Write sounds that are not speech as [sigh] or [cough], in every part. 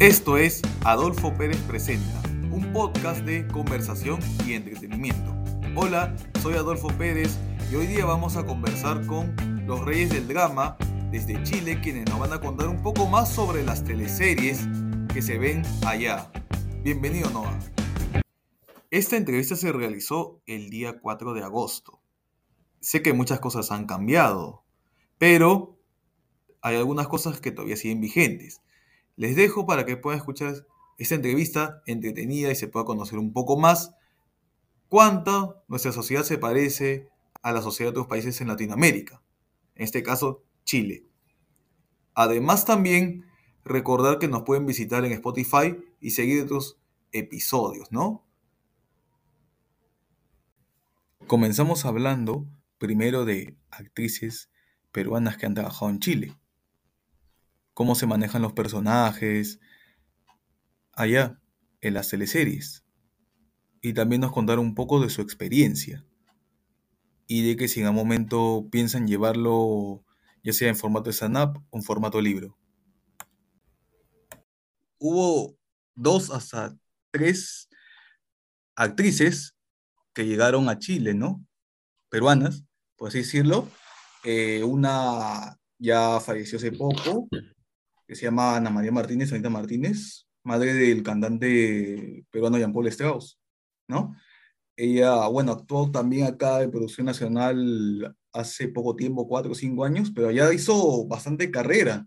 Esto es Adolfo Pérez Presenta, un podcast de conversación y entretenimiento. Hola, soy Adolfo Pérez y hoy día vamos a conversar con los reyes del drama desde Chile, quienes nos van a contar un poco más sobre las teleseries que se ven allá. Bienvenido, Noah. Esta entrevista se realizó el día 4 de agosto. Sé que muchas cosas han cambiado, pero hay algunas cosas que todavía siguen vigentes. Les dejo para que puedan escuchar esta entrevista entretenida y se pueda conocer un poco más cuánto nuestra sociedad se parece a la sociedad de otros países en Latinoamérica, en este caso Chile. Además también recordar que nos pueden visitar en Spotify y seguir otros episodios, ¿no? Comenzamos hablando primero de actrices peruanas que han trabajado en Chile cómo se manejan los personajes allá en las teleseries. Y también nos contaron un poco de su experiencia. Y de que si en algún momento piensan llevarlo ya sea en formato stand-up o en formato libro. Hubo dos hasta tres actrices que llegaron a Chile, ¿no? Peruanas, por así decirlo. Eh, una ya falleció hace poco, que se llama Ana María Martínez, Anita Martínez, madre del cantante peruano Jean Paul Strauss, ¿no? Ella, bueno, actuó también acá en Producción Nacional hace poco tiempo, cuatro o cinco años, pero ya hizo bastante carrera,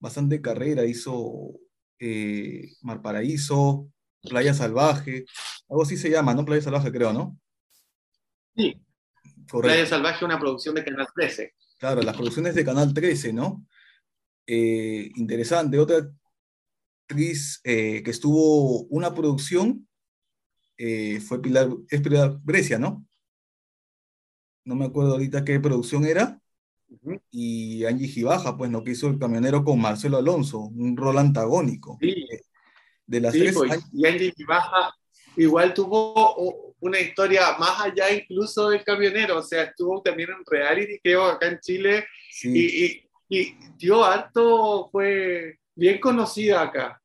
bastante carrera, hizo eh, Mar Paraíso, Playa Salvaje, algo así se llama, ¿no? Playa Salvaje creo, ¿no? Sí. Playa Salvaje, una producción de Canal 13. Claro, las producciones de Canal 13, ¿no? Eh, interesante. Otra actriz eh, que estuvo una producción eh, fue Pilar, es Pilar Grecia, ¿no? No me acuerdo ahorita qué producción era. Y Angie Gibaja, pues, ¿no? Que hizo el camionero con Marcelo Alonso, un rol antagónico. Sí. De las tres pues, y Angie Gibaja igual tuvo una historia más allá incluso del camionero, o sea, estuvo también en reality, creo, acá en Chile, y, y dio harto, fue bien conocida acá.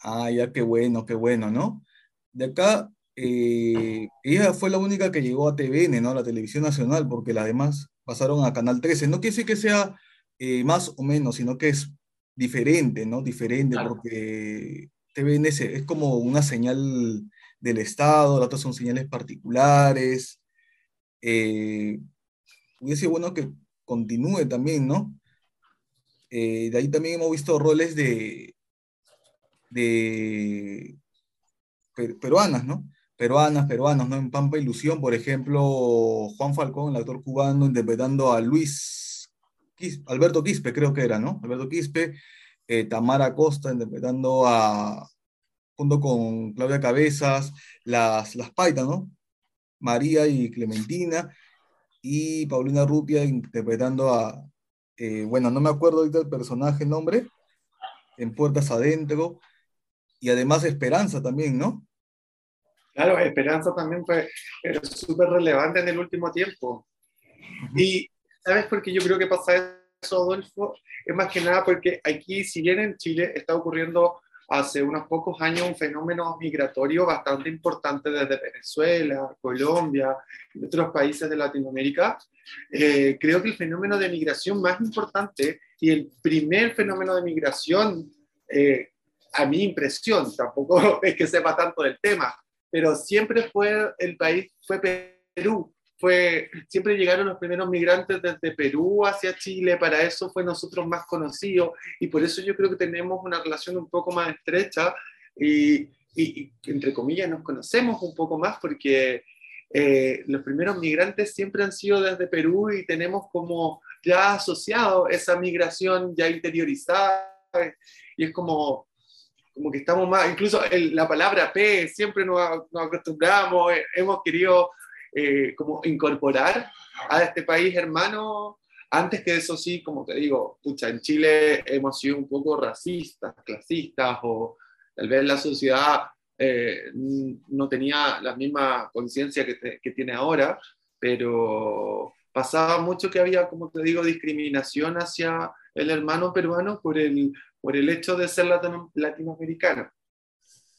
Ah, ya qué bueno, qué bueno, ¿no? De acá, eh, ella fue la única que llegó a TVN, ¿no? A la televisión nacional, porque las demás pasaron a Canal 13. No quiere decir que sea eh, más o menos, sino que es diferente, ¿no? Diferente, porque TVN es, es, como una señal del Estado, las otras son señales particulares. Eh, hubiese bueno que continúe también, ¿no? Eh, de ahí también hemos visto roles de, de peruanas, ¿no? Peruanas, peruanos, ¿no? En Pampa Ilusión, por ejemplo, Juan Falcón, el actor cubano, interpretando a Luis, Alberto Quispe, creo que era, ¿no? Alberto Quispe, eh, Tamara Costa, interpretando a, junto con Claudia Cabezas, las, las Paitas, ¿no? María y Clementina, y Paulina Rupia interpretando a, eh, bueno, no me acuerdo ahorita el personaje, el nombre, en Puertas Adentro, y además Esperanza también, ¿no? Claro, Esperanza también fue súper relevante en el último tiempo. Y, ¿sabes por qué yo creo que pasa eso, Adolfo? Es más que nada porque aquí, si bien en Chile está ocurriendo hace unos pocos años un fenómeno migratorio bastante importante desde Venezuela, Colombia y otros países de Latinoamérica. Eh, creo que el fenómeno de migración más importante y el primer fenómeno de migración, eh, a mi impresión, tampoco [laughs] es que sepa tanto del tema, pero siempre fue el país, fue Perú fue, siempre llegaron los primeros migrantes desde Perú hacia Chile, para eso fue nosotros más conocidos y por eso yo creo que tenemos una relación un poco más estrecha y, y, entre comillas nos conocemos un poco más porque eh, los primeros migrantes siempre han sido desde Perú y tenemos como ya asociado esa migración ya interiorizada y es como como que estamos más, incluso la palabra P, siempre nos, nos acostumbramos, eh, hemos querido eh, como incorporar a este país hermano. Antes que eso sí, como te digo, pucha, en Chile hemos sido un poco racistas, clasistas, o tal vez la sociedad eh, no tenía la misma conciencia que, que, tiene ahora, pero, pasaba mucho que había, como te digo, discriminación hacia el hermano peruano por el, por el hecho de ser latinoamericano.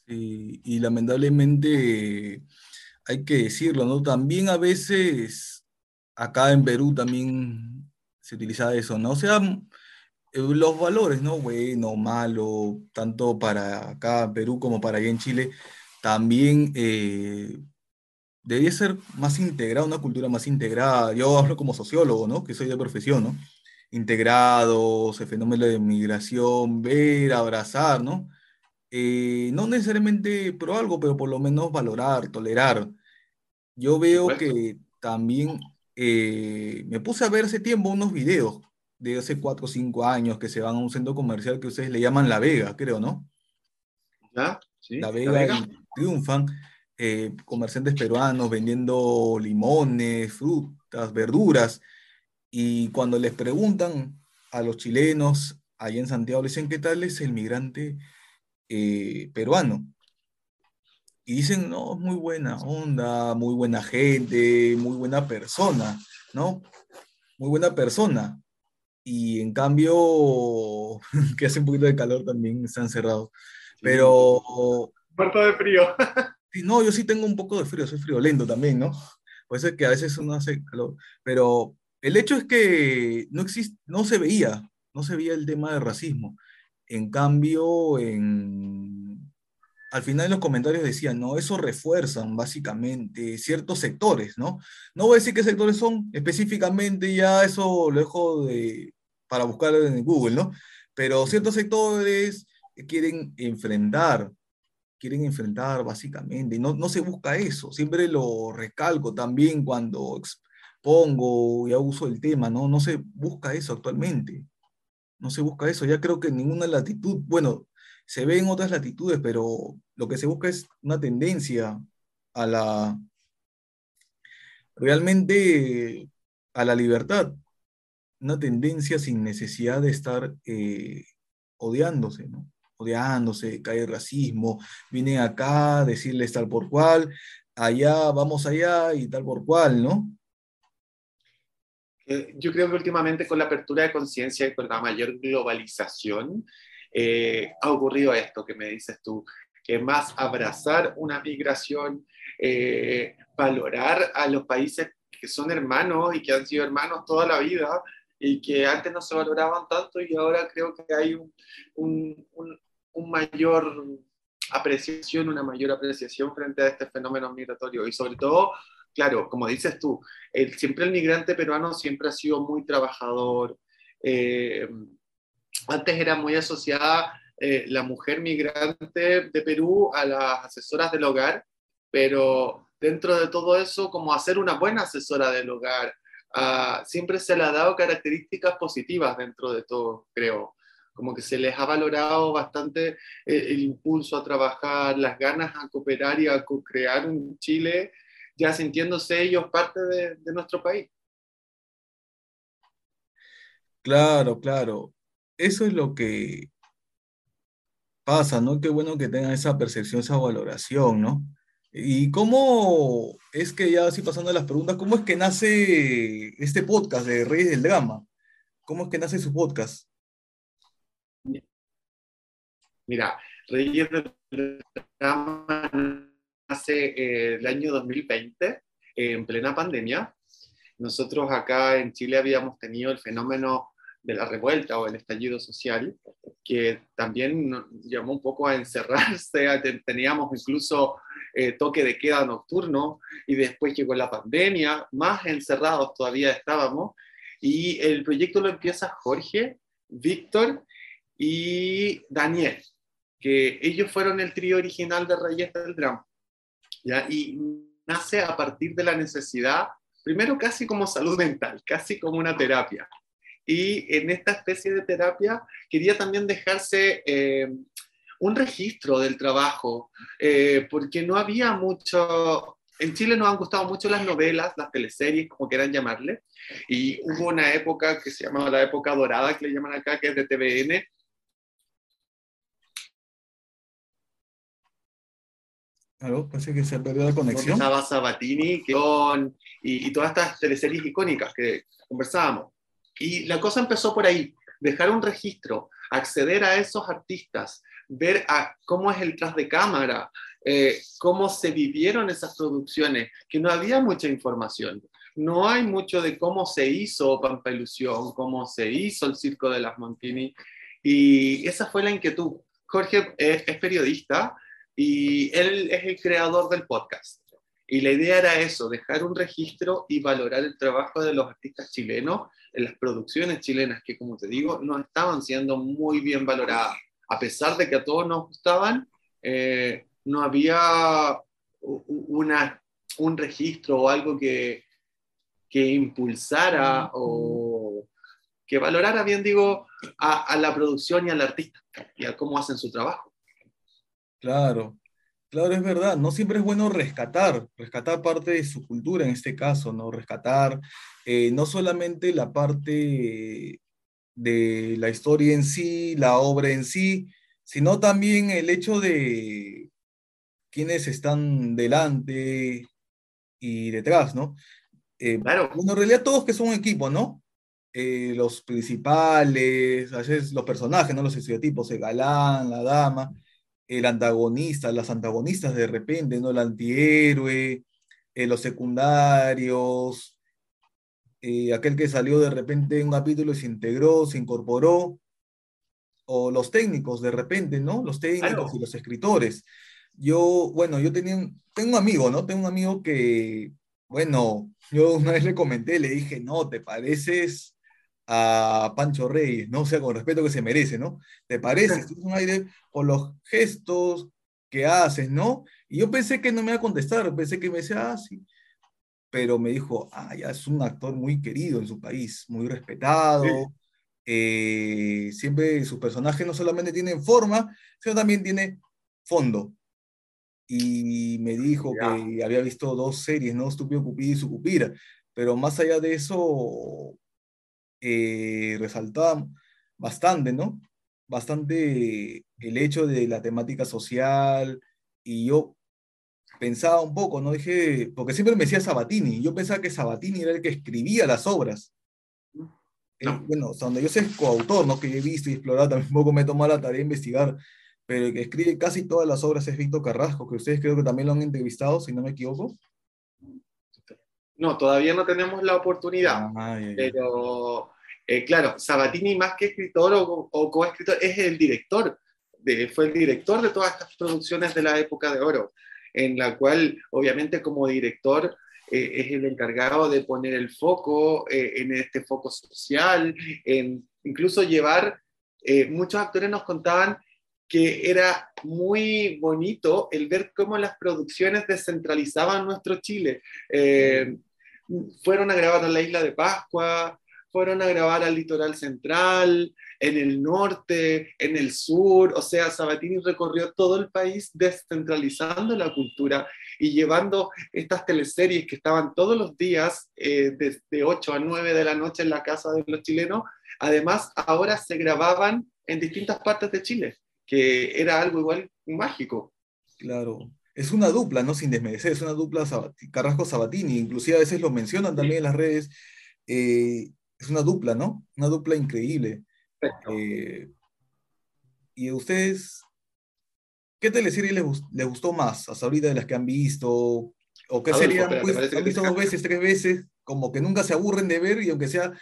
y lamentablemente hay que decirlo, ¿no? También a veces acá en Perú también se utiliza eso, ¿no? O sea, eh, los valores, ¿no? Bueno, malo, tanto para acá en Perú como para allá en Chile, también eh, debería ser más integrada, una cultura más integrada. Yo hablo como sociólogo, ¿no? Que soy de profesión, ¿no? Integrados, el fenómeno de migración, ver, abrazar, ¿no? Eh, no necesariamente pro algo, pero por lo menos valorar, tolerar. Yo veo que también eh, me puse a ver hace tiempo unos videos de hace 4 o 5 años que se van a un centro comercial que ustedes le llaman La Vega, creo, ¿no? ¿Ya? Sí, la Vega, triunfan eh, comerciantes peruanos vendiendo limones, frutas, verduras, y cuando les preguntan a los chilenos allá en Santiago, le dicen, ¿qué tal es el migrante eh, peruano. Y dicen, no, muy buena onda, muy buena gente, muy buena persona, ¿no? Muy buena persona. Y en cambio, [laughs] que hace un poquito de calor también, están cerrados. Pero... Muerto de frío. [laughs] no, yo sí tengo un poco de frío, soy friolento también, ¿no? Puede ser que a veces uno hace calor. Pero el hecho es que no, existe, no se veía, no se veía el tema de racismo. En cambio, al final en los comentarios decían, no, eso refuerzan básicamente ciertos sectores, ¿no? No voy a decir qué sectores son específicamente, ya eso lo dejo de, para buscar en Google, ¿no? Pero ciertos sectores quieren enfrentar, quieren enfrentar básicamente, y no, se busca eso, siempre lo recalco también cuando expongo y uso el tema, ¿no? No se busca eso actualmente no se busca eso. Ya creo que en ninguna latitud, bueno, se ve en otras latitudes, pero lo que se busca es una tendencia a la, realmente a la libertad, una tendencia sin necesidad de estar eh, odiándose, ¿no? Odiándose, cae racismo, viene acá decirles tal por cual, allá, vamos allá y tal por cual, ¿no? Eh, yo creo que últimamente con la apertura de conciencia y con la mayor globalización eh, ha ocurrido esto que me dices tú, que más abrazar una migración, eh, valorar a los países que son hermanos y que han sido hermanos toda la vida y que antes no se valoraban tanto y ahora creo que hay un, un, un, un mayor apreciación, una mayor apreciación frente a este fenómeno migratorio. Y sobre todo claro, como dices tú, el, siempre el migrante peruano siempre ha sido muy trabajador. Eh, antes era muy asociada eh, la mujer migrante de Perú a las asesoras del hogar, pero dentro de todo eso, como hacer una buena asesora del hogar, siempre se le ha dado características positivas dentro de todo, creo. Como que se les ha valorado bastante eh, el impulso a trabajar, las ganas a cooperar y a crear un Chile ya sintiéndose ellos parte de, nuestro país. Claro, claro. Eso es lo que pasa, ¿no? Qué bueno que tengan esa percepción, esa valoración, ¿no? ¿Y cómo es que ya así pasando a las preguntas, cómo es que nace este podcast de Reyes del Drama? ¿Cómo es que nace su podcast? Mira, Reyes del Drama hace eh, el año 2020, en plena pandemia. Nosotros acá en Chile habíamos tenido el fenómeno de la revuelta o el estallido social, que también nos llamó un poco a encerrarse, teníamos incluso eh, toque de queda nocturno y después llegó la pandemia, más encerrados todavía estábamos, y el proyecto lo empieza Jorge, Víctor y Daniel, que ellos fueron el trío original de Reyes del Drama. Y nace a partir de la necesidad, primero casi como salud mental, casi como una terapia. Y en esta especie de terapia quería también dejarse eh, un registro del trabajo, eh, porque no había mucho, en Chile nos han gustado mucho las novelas, las teleseries, como quieran llamarle, y hubo una época que se llamaba la época dorada, que le llaman acá, que es de TVN, Claro, parece que se perdió la conexión. Estaba Sabatini y, y todas estas teleseries icónicas que conversábamos. Y la cosa empezó por ahí, dejar un registro, acceder a esos artistas, ver a cómo es el tras de cámara, eh, cómo se vivieron esas producciones, que no había mucha información. No hay mucho de cómo se hizo Pampa Ilusión, cómo se hizo el Circo de las Montini, y esa fue la inquietud. Jorge es, es periodista y él es el creador del podcast. Y la idea era eso, dejar un registro y valorar el trabajo de los artistas chilenos en las producciones chilenas, que como te digo, no estaban siendo muy bien valoradas. A pesar de que a todos nos gustaban, eh, no había una, un registro o algo que, que impulsara o que valorara bien, digo, a, a la producción y al artista y a cómo hacen su trabajo. Claro, claro, es verdad. No siempre es bueno rescatar, rescatar parte de su cultura en este caso, ¿no? Rescatar eh, no solamente la parte de la historia en sí, la obra en sí, sino también el hecho de quienes están delante y detrás, ¿no? Eh, claro. Bueno, en realidad todos que son un equipo, ¿no? Eh, los principales, a veces los personajes, ¿no? Los estereotipos, el galán, la dama, el antagonista, las antagonistas de repente, ¿no? El antihéroe, eh, los secundarios, eh, aquel que salió de repente en un capítulo y se integró, se incorporó, o los técnicos de repente, ¿no? Los técnicos y los escritores. Yo, bueno, yo tenía, tengo un amigo, ¿no? Tengo un amigo que, bueno, yo una vez le comenté, le dije, no, te pareces a Pancho Reyes, ¿no? O sea, con respeto que se merece, ¿no? ¿Te parece? Es un aire por los gestos que haces, ¿no? Y yo pensé que no me iba a contestar, pensé que me decía, ah, sí. Pero me dijo, ah, ya es un actor muy querido en su país, muy respetado. Eh, siempre sus personajes no solamente tienen forma, sino también tiene fondo. Y me dijo que había visto dos series, ¿no? Estúpido Cupido y Sucupira. Pero más allá de eso, eh, resaltaba bastante, ¿no? Bastante el hecho de la temática social y yo pensaba un poco, ¿no? Dije, porque siempre me decía Sabatini, yo pensaba que Sabatini era el que escribía las obras. bueno, donde yo soy coautor, ¿no? Que he visto y explorado, [laughs] también un poco me he tomado la tarea de investigar, pero el que escribe casi todas las obras es Víctor Carrasco, que ustedes creo que también lo han entrevistado, si no me equivoco. No, todavía no tenemos la oportunidad, ah, pero eh, claro, Sabatini más que escritor o, o coescritor es el director, de, fue el director de todas estas producciones de la época de oro, en la cual obviamente como director eh, es el encargado de poner el foco eh, en este foco social, en incluso llevar, muchos actores nos contaban que era muy bonito el ver cómo las producciones descentralizaban nuestro Chile. Fueron a grabar en la isla de Pascua, fueron a grabar al litoral central, en el norte, en el sur, o sea, Sabatini recorrió todo el país descentralizando la cultura y llevando estas teleseries que estaban todos los días eh, desde 8 a 9 de la noche en la casa de los chilenos, además ahora se grababan en distintas partes de Chile, que era algo igual mágico. Claro, es una dupla, ¿no? Sin desmerecer, es una dupla Carrasco-Sabatini, inclusive a veces lo mencionan también en las redes. Eh, es una dupla, ¿no? Una dupla increíble. Eh, y ustedes, ¿qué teleserie les, les, gustó más hasta ahorita de las que han visto? ¿O qué serían, pues, han visto dos veces, tres veces, como que nunca se aburren de ver y aunque sea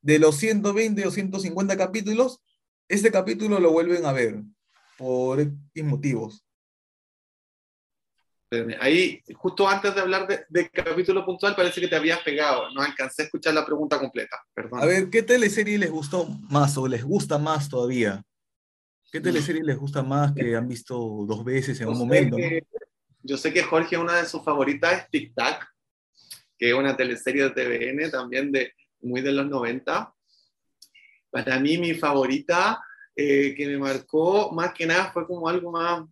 de los 120 o 150 capítulos, este capítulo lo vuelven a ver por X motivos? Ahí, justo antes de hablar de, capítulo puntual, parece que te habías pegado. No alcancé a escuchar la pregunta completa. Perdón. A ver, ¿qué teleserie les gustó más o les gusta más todavía? ¿Qué teleserie les gusta más que han visto dos veces en un momento? Yo sé que Jorge, una de sus favoritas es Tic Tac, que es una teleserie de TVN también de muy de los 90. Para mí, mi favorita eh, que me marcó más que nada fue como algo más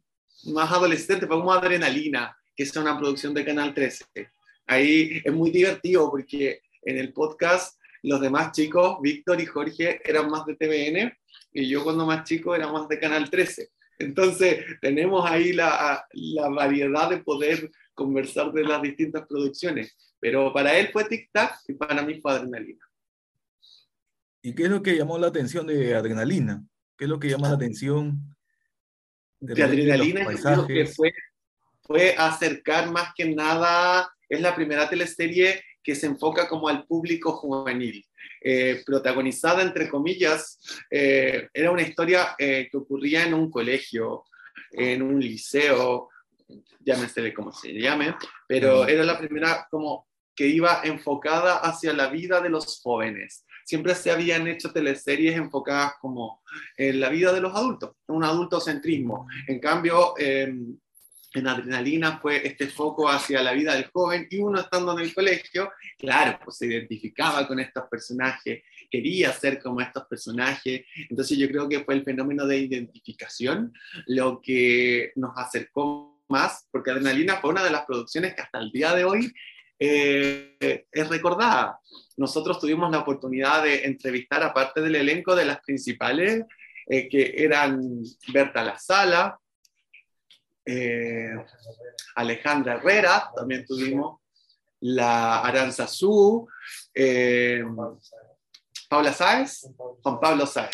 más adolescente, fue como Adrenalina, que es una producción de Canal 13. Ahí es muy divertido porque en el podcast los demás chicos, Víctor y Jorge, eran más de TVN y yo cuando más chico era más de Canal 13. Entonces, tenemos ahí la, la, variedad de poder conversar de las distintas producciones. Pero para él fue Tic Tac y para mí fue Adrenalina. ¿Y qué es lo que llamó la atención de Adrenalina? ¿Qué es lo que llama la atención de, Adrenalina? Yo que fue, fue acercar más que nada, es la primera teleserie que se enfoca como al público juvenil. Eh, protagonizada, entre comillas, eh, era una historia eh, que ocurría en un colegio, en un liceo, llámese como se llame, pero era la primera como que iba enfocada hacia la vida de los jóvenes. Siempre se habían hecho teleseries enfocadas como en la vida de los adultos, un adultocentrismo. En cambio, em, en Adrenalina fue este foco hacia la vida del joven y uno estando en el colegio, claro, pues se identificaba con estos personajes, quería ser como estos personajes, entonces yo creo que fue el fenómeno de identificación lo que nos acercó más, porque Adrenalina fue una de las producciones que hasta el día de hoy eh, es recordada. Nosotros tuvimos la oportunidad de entrevistar a parte del elenco de las principales, eh, que eran Berta La Sala, eh, Alejandra Herrera, también tuvimos la Aranzazú, eh, Paula Sáez, Juan Pablo Sáez.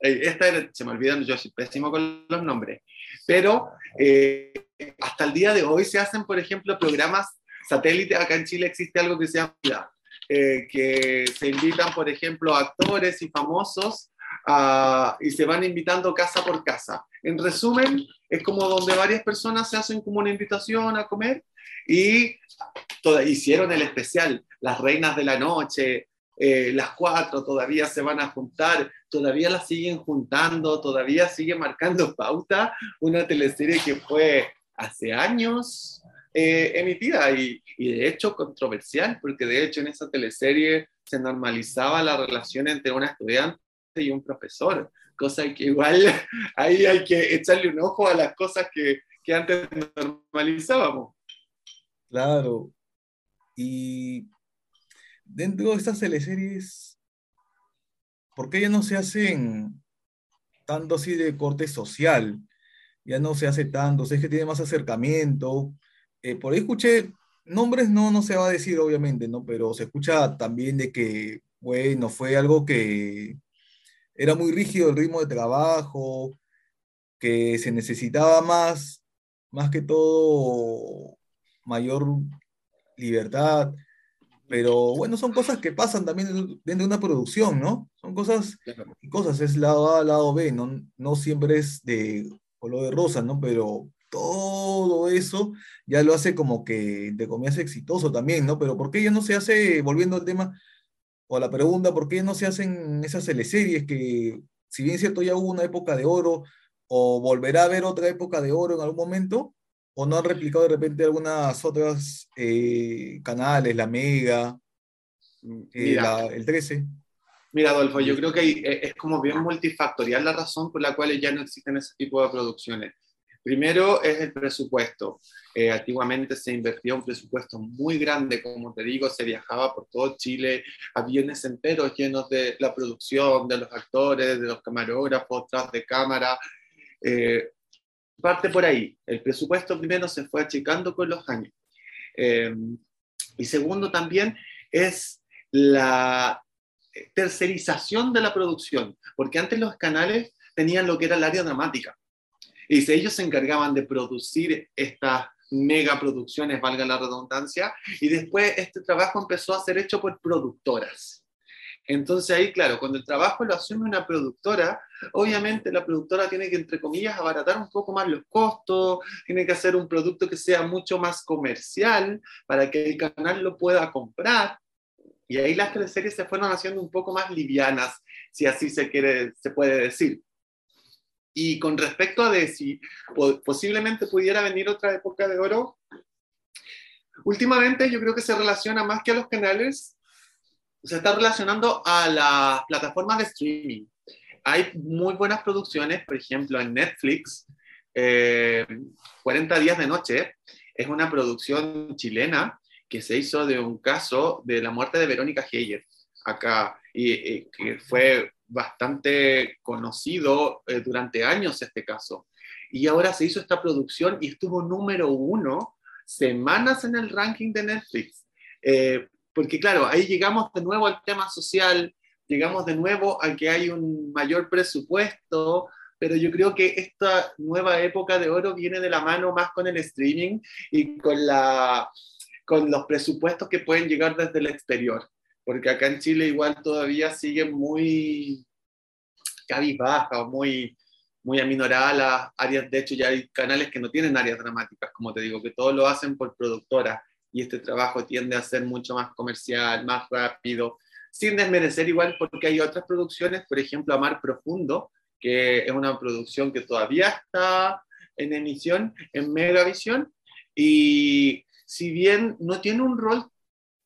Esta se me olvidan, yo soy pésimo con los nombres, pero hasta el día de hoy se hacen, por ejemplo, programas satélite. Acá en Chile existe algo que se llama, que se invitan, por ejemplo, actores y famosos y se van invitando casa por casa. En resumen, es como donde varias personas se hacen como una invitación a comer y hicieron el especial, las reinas de la noche, eh, las cuatro todavía se van a juntar, todavía las siguen juntando, todavía sigue marcando [laughs] pauta, una teleserie que fue hace años eh, emitida y, y, de hecho controversial, porque de hecho en esa teleserie se normalizaba la relación entre una estudiante y un profesor, cosa que igual [laughs] ahí hay que echarle un ojo a las cosas que, que antes normalizábamos. Claro. Y dentro de estas teleseries, ¿por qué ya no se hacen tanto así de corte social? Ya no se hace tanto, es que tiene más acercamiento. Eh, por ahí escuché, nombres no, no se va a decir obviamente, ¿no? Pero se escucha también de que, bueno, fue algo que era muy rígido el ritmo de trabajo, que se necesitaba más, más que todo, mayor libertad. Pero bueno, son cosas que pasan también dentro de una producción, ¿no? Son cosas cosas, es lado A, lado B, no, no siempre es de color de rosa, ¿no? Pero todo eso ya lo hace como que, de comillas, exitoso también, ¿no? Pero ¿por qué ya no se hace, volviendo al tema, o la pregunta, ¿por qué no se hacen esas teleseries que, si bien es cierto, ya hubo una época de oro, o volverá a haber otra época de oro en algún momento, o no han replicado de repente algunas otras eh, canales, la Mega, eh, el 13? Mira, Adolfo, yo creo que eh, es como bien multifactorial la razón por la cual ya no existen ese tipo de producciones. Primero es el presupuesto. Eh, antiguamente se invertía un presupuesto muy grande, como te digo, se viajaba por todo Chile, aviones enteros llenos de la producción, de los actores, de los camarógrafos, tras de cámara. Eh, parte por ahí. El presupuesto primero se fue achicando con los años. Eh, y segundo también es la tercerización de la producción, porque antes los canales tenían lo que era el área dramática y si ellos se encargaban de producir estas megaproducciones, valga la redundancia, y después este trabajo empezó a ser hecho por productoras. Entonces ahí, claro, cuando el trabajo lo asume una productora, obviamente la productora tiene que, entre comillas, abaratar un poco más los costos, tiene que hacer un producto que sea mucho más comercial para que el canal lo pueda comprar. Y ahí las series se fueron haciendo un poco más livianas, si así se, quiere, se puede decir. Y con respecto a de si posiblemente pudiera venir otra época de oro, últimamente yo creo que se relaciona más que a los canales, se está relacionando a las plataformas de streaming. Hay muy buenas producciones, por ejemplo, en Netflix, 40 eh, días de noche, es una producción chilena que se hizo de un caso de la muerte de Verónica Heyer acá, y, y que fue bastante conocido eh, durante años este caso. Y ahora se hizo esta producción y estuvo número uno semanas en el ranking de Netflix. Eh, porque claro, ahí llegamos de nuevo al tema social, llegamos de nuevo a que hay un mayor presupuesto, pero yo creo que esta nueva época de oro viene de la mano más con el streaming y con, la, con los presupuestos que pueden llegar desde el exterior, porque acá en Chile igual todavía sigue muy cabizbaja o muy, muy aminorada las áreas, de hecho ya hay canales que no tienen áreas dramáticas, como te digo, que todo lo hacen por productora y este trabajo tiende a ser mucho más comercial, más rápido, sin desmerecer igual porque hay otras producciones, por ejemplo, Amar Profundo, que es una producción que todavía está en emisión en Megavisión y si bien no tiene un rol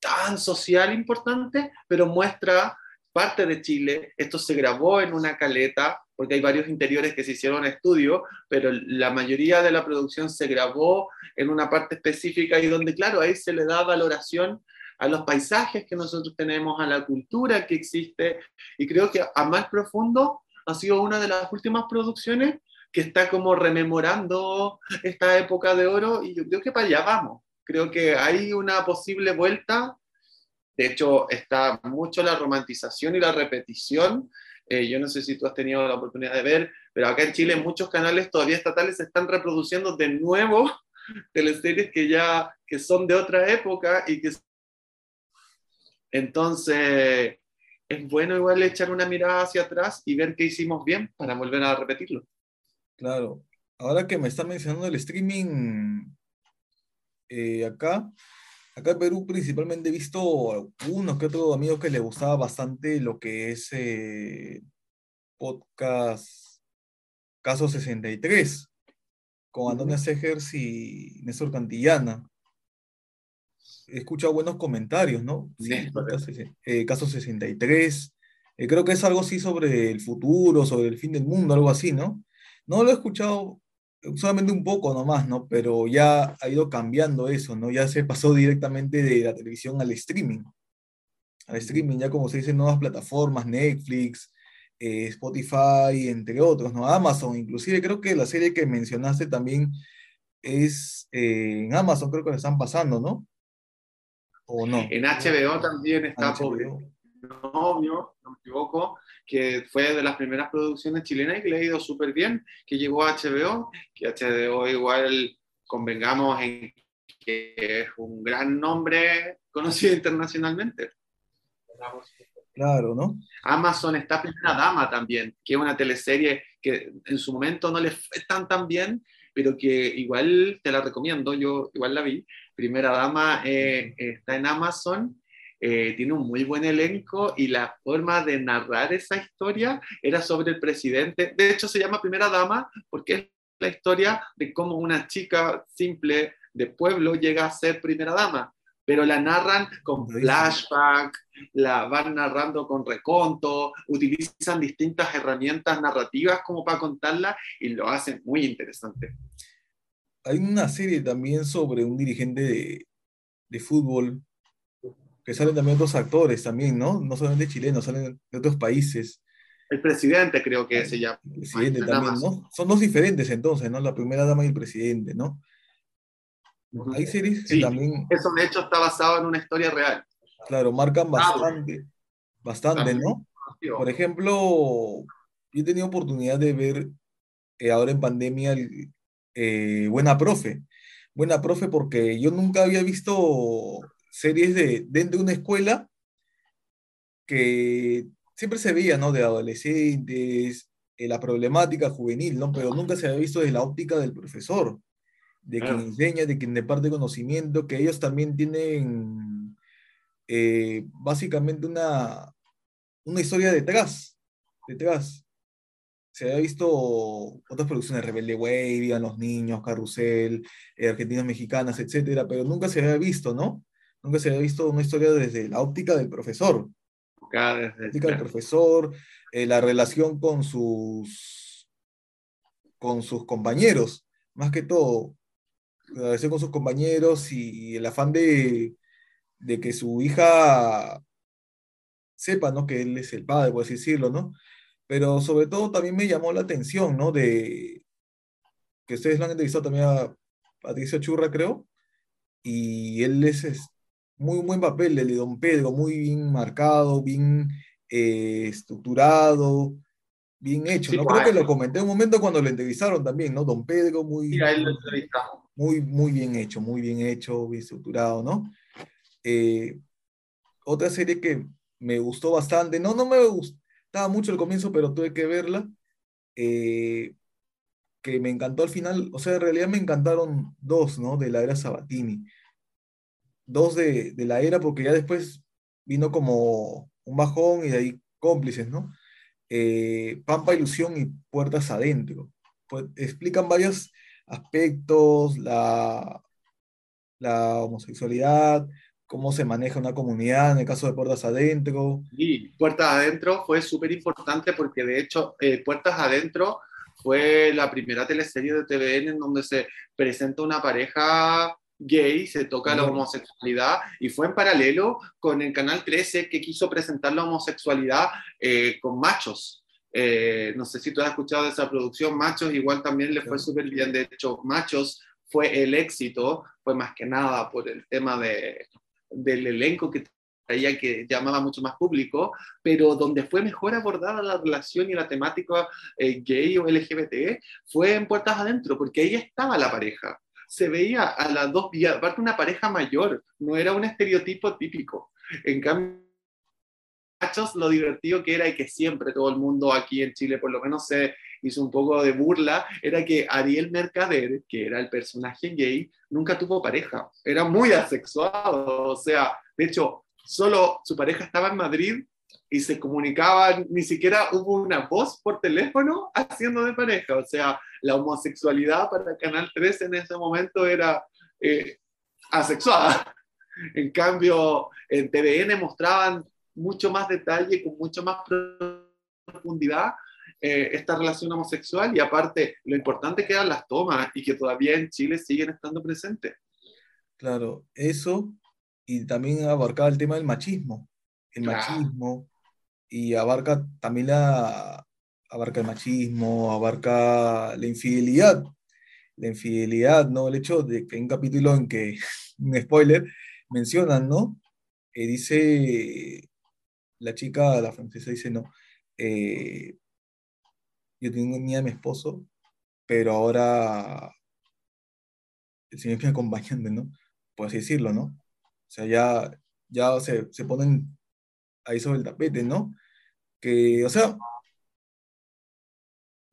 tan social importante, pero muestra parte de Chile. Esto se grabó en una caleta, porque hay varios interiores que se hicieron en estudio, pero la mayoría de la producción se grabó en una parte específica y donde, claro, ahí se le da valoración a los paisajes que nosotros tenemos, a la cultura que existe, y creo que a más profundo ha sido una de las últimas producciones que está como rememorando esta época de oro y yo creo que para allá vamos. Creo que hay una posible vuelta. De hecho, está mucho la romantización y la repetición. Eh, yo no sé si tú has tenido la oportunidad de ver, pero acá en Chile muchos canales todavía estatales están reproduciendo de nuevo [laughs] teleseries que ya que son de otra época y que entonces es bueno igual echar una mirada hacia atrás y ver qué hicimos bien para volver a repetirlo. Claro, ahora que me está mencionando el streaming eh, acá, acá en Perú principalmente he visto unos que otros amigos que les gustaba bastante lo que es eh, podcast Caso 63 con Antonia Segers y Néstor Cantillana he escuchado buenos comentarios, ¿no? Sí, eh, caso 63. Eh, creo que es algo así sobre el futuro, sobre el fin del mundo, algo así, ¿no? No lo he escuchado solamente un poco nomás, ¿no? Pero ya ha ido cambiando eso, ¿no? Ya se pasó directamente de la televisión al streaming. Al streaming, ya como se dice, nuevas plataformas, Netflix, eh, Spotify, entre otros, ¿no? Amazon, inclusive creo que la serie que mencionaste también es en Amazon, creo que la están pasando, ¿no? ¿O no? En HBO también está Pobre Novio, no me equivoco, que fue de las primeras producciones chilenas y que le ha ido súper bien, que llegó a HBO, que HBO igual convengamos en que es un gran nombre conocido internacionalmente. Claro, ¿no? Amazon está Primera Dama también, que es una teleserie que en su momento no le fue tan tan bien, pero que igual te la recomiendo, yo igual la vi, Primera Dama eh, está en Amazon, eh, tiene un muy buen elenco y la forma de narrar esa historia era sobre el presidente. De hecho, se llama Primera Dama porque es la historia de cómo una chica simple de pueblo llega a ser Primera Dama, pero la narran con flashback, la van narrando con reconto, utilizan distintas herramientas narrativas como para contarla y lo hacen muy interesante hay una serie también sobre un dirigente de, de, fútbol, que salen también otros actores también, ¿no? No solamente chilenos, salen de otros países. El presidente creo que se llama. El presidente también, ¿no? Son dos diferentes entonces, ¿no? La primera dama y el presidente, ¿no? Hay series que también... Eso de hecho está basado en una historia real. Claro, marcan bastante, bastante, ¿no? Por ejemplo, yo he tenido oportunidad de ver eh, ahora en pandemia el, eh, buena profe. Buena profe porque yo nunca había visto series de dentro de una escuela que siempre se veía, ¿no? De adolescentes, eh, la problemática juvenil, ¿no? Pero nunca se había visto desde la óptica del profesor, de quien enseña, de quien departe conocimiento, que ellos también tienen eh, básicamente una, una historia detrás, detrás se había visto otras producciones, Rebelde Way, Vivan los Niños, Carrusel, eh, Argentinas Mexicanas, etcétera, pero nunca se había visto, ¿no? Nunca se había visto una historia desde la óptica del profesor. la óptica del profesor, eh, la relación con sus, con sus compañeros, más que todo, la relación con sus compañeros y el afán de, de que su hija sepa, ¿no? Que él es el padre, por así decirlo, ¿no? Pero sobre todo también me llamó la atención, ¿no? De que ustedes lo han entrevistado también a Patricio Churra, creo, y él es, es muy buen papel, el de Don Pedro, muy bien marcado, bien eh, estructurado, bien hecho, ¿no? Creo que lo comenté en un momento cuando lo entrevistaron también, ¿no? Don Pedro, muy, muy, muy bien hecho, muy bien hecho, bien estructurado, ¿no? Eh, otra serie que me gustó bastante, no, no me gustaba mucho el comienzo, pero tuve que verla, eh, que me encantó al final, o sea, en realidad me encantaron dos, ¿no? De la era Sabatini. Dos de, de la era, porque ya después vino como un bajón y de ahí cómplices, ¿no? Eh, Pampa Ilusión y Puertas Adentro. Pues, explican varios aspectos, la, la homosexualidad, cómo se maneja una comunidad en el caso de Puertas Adentro. Y Puertas Adentro fue súper importante porque de hecho eh, Puertas Adentro fue la primera teleserie de TVN en donde se presenta una pareja gay, se toca la homosexualidad y fue en paralelo con el Canal 13 que quiso presentar la homosexualidad eh, con machos. Eh, no sé si tú has escuchado de esa producción, Machos igual también le fue súper bien, de hecho Machos fue el éxito, fue más que nada por el tema de, del elenco que traía que llamaba mucho más público, pero donde fue mejor abordada la relación y la temática eh, gay o LGBT fue en Puertas Adentro, porque ahí estaba la pareja se veía a las dos vías, aparte una pareja mayor, no era un estereotipo típico. En cambio, lo divertido que era y que siempre todo el mundo aquí en Chile por lo menos se hizo un poco de burla, era que Ariel Mercader, que era el personaje gay, nunca tuvo pareja, era muy asexuado, o sea, de hecho, solo su pareja estaba en Madrid y se comunicaban, ni siquiera hubo una voz por teléfono haciendo de pareja, o sea, la homosexualidad para Canal 3 en ese momento era eh, asexuada. [laughs] En cambio, en TVN mostraban mucho más detalle, con mucho más profundidad, eh, esta relación homosexual y aparte lo importante que eran las tomas y que todavía en Chile siguen estando presentes. Claro, eso y también abarcaba el tema del machismo. El machismo y abarca también la, abarca el machismo, abarca la infidelidad. La infidelidad, ¿no? El hecho de que hay un capítulo en que, [laughs] un spoiler, mencionan, ¿no? Eh, dice la chica, la francesa dice, no, eh, yo tenía a mi esposo, pero ahora el señor que me acompaña, ¿no? Por así decirlo, ¿no? O sea, ya, ya se, se ponen ahí sobre el tapete, ¿no? Que, o sea,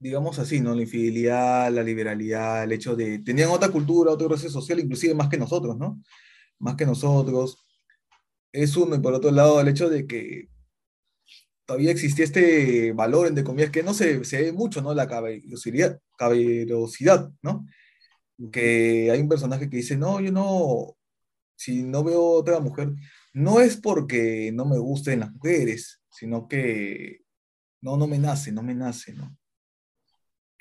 digamos así, ¿no? La infidelidad, la liberalidad, el hecho de... Tenían otra cultura, otro proceso social, inclusive más que nosotros, ¿no? Más que nosotros. Es uno, y por otro lado, el hecho de que todavía existía este valor, entre comillas, que no se, se ve mucho, ¿no? La caballerosidad, caballerosidad, ¿no? Que hay un personaje que dice, no, yo no, si no veo otra mujer, no es porque no me gusten las mujeres, sino que no, no me nace, no me nace, ¿no?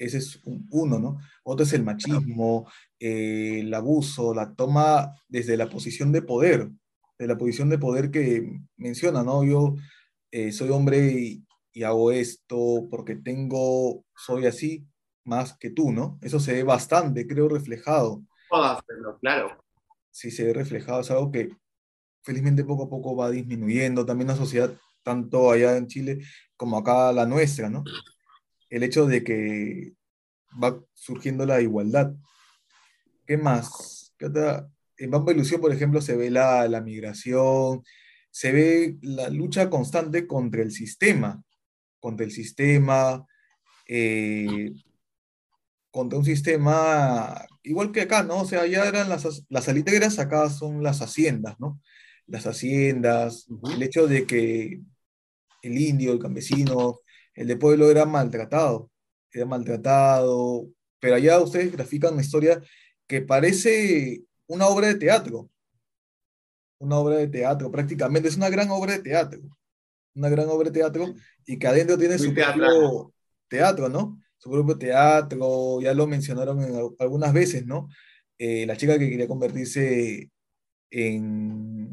Ese es uno, ¿no? Otro es el machismo, eh, el abuso, la toma desde la posición de poder, de la posición de poder que menciona, ¿no? Yo eh, soy hombre y, hago esto porque tengo, soy así más que tú, ¿no? Eso se ve bastante, creo, reflejado. claro. Sí, se ve reflejado, es algo que felizmente poco a poco va disminuyendo. También la sociedad, tanto allá en Chile como acá la nuestra, ¿no? El hecho de que va surgiendo la igualdad. ¿Qué más? En Bamba Ilusión, por ejemplo, se ve la, la migración, se ve la lucha constante contra el sistema, contra el sistema, eh, contra un sistema igual que acá, ¿no? O sea, ya eran las, las acá son las haciendas, ¿no? Las haciendas, el hecho de que el indio, el campesino, el de pueblo era maltratado, era maltratado, pero allá ustedes grafican una historia que parece una obra de teatro, una obra de teatro prácticamente, es una gran obra de teatro, una gran obra de teatro y que adentro tiene su propio teatro, ¿no? Su propio teatro, ya lo mencionaron algunas veces, ¿no? Eh, la chica que quería convertirse en